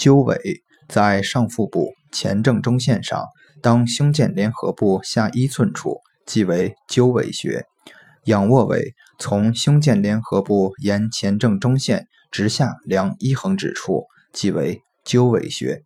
鸠尾在上腹部前正中线上当胸剑联合部下一寸处即为鸠尾穴。仰卧尾从胸剑联合部沿前正中线直下量一横指处即为鸠尾穴。